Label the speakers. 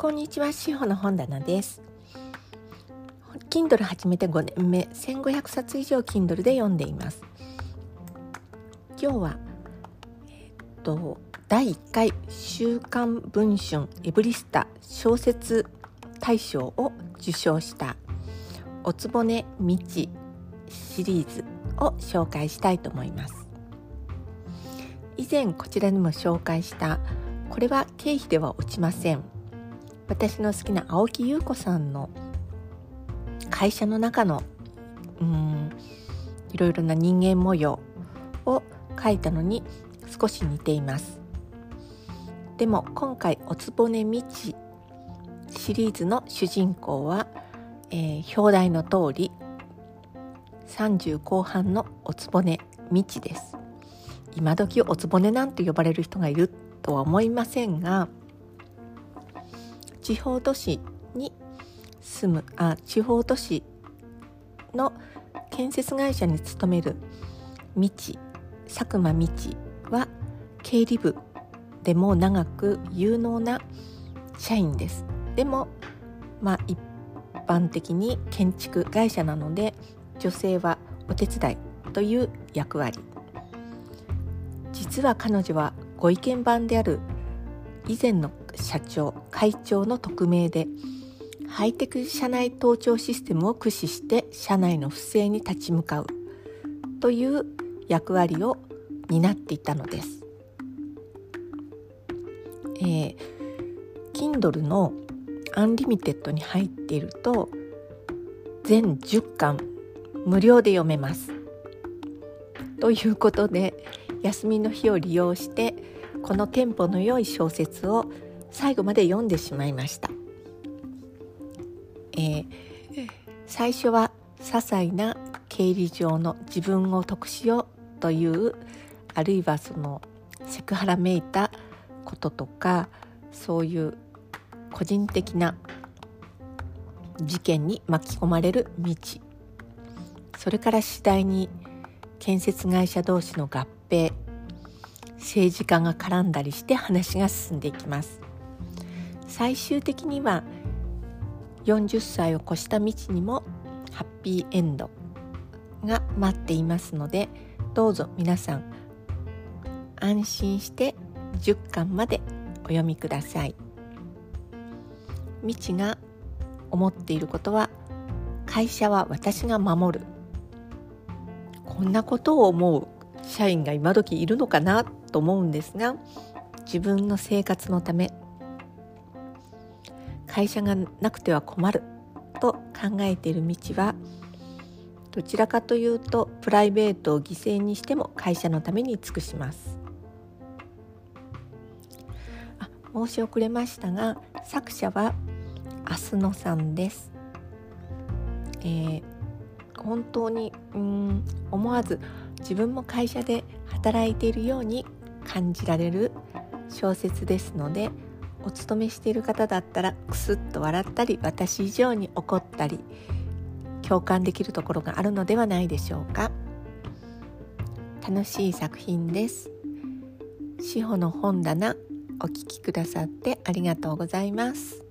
Speaker 1: こんにちは、しほの本棚です。Kindle 始めて5年目、1500冊以上 Kindle で読んでいます。今日は、えっと、第1回週刊文春エブリスタ小説大賞を受賞したおつぼねみちシリーズを紹介したいと思います。以前こちらにも紹介したこれは経費では落ちません私の好きな青木優子さんの会社の中のうんいろいろな人間模様を描いたのに少し似ています。でも今回「おつぼねみち」シリーズの主人公は、えー、表題の通り30後半のおつぼねみちです。今時おつぼねなんて呼ばれる人がいるとは思いませんが地方都市に住むあ地方都市の建設会社に勤める道佐久間道は経理部でも長く有能な社員です。でもまあ一般的に建築会社なので女性はお手伝いという役割。実は彼女はご意見番である以前の社長。会長の匿名でハイテク社内盗聴システムを駆使して社内の不正に立ち向かうという役割を担っていたのです。えー、Kindle のアンリミテッドに入っていると全10巻無料で読めます。ということで休みの日を利用してこのテンポの良い小説を最後まで読んでしまいました、えー、最初は些細な経理上の自分を得しようというあるいはそのセクハラめいたこととかそういう個人的な事件に巻き込まれる道。それから次第に建設会社同士の合併政治家が絡んだりして話が進んでいきます。最終的には40歳を越した道にもハッピーエンドが待っていますのでどうぞ皆さん安心して10巻までお読みください。未知が思っていることは会社は私が守る。こんなことを思う社員が今時いるのかなと思うんですが自分の生活のため会社がなくては困る。と考えている道はどちらかというとプライベートを犠牲にしても会社のために尽くします。あ申し遅れましたが作者は明日野さんです、えー、本当にうん思わず自分も会社で働いているように感じられる小説ですのでお勤めしている方だったらクスッと笑ったり私以上に怒ったり共感できるところがあるのではないでしょうか。楽しい作品です。志保の本棚お聞きくださってありがとうございます。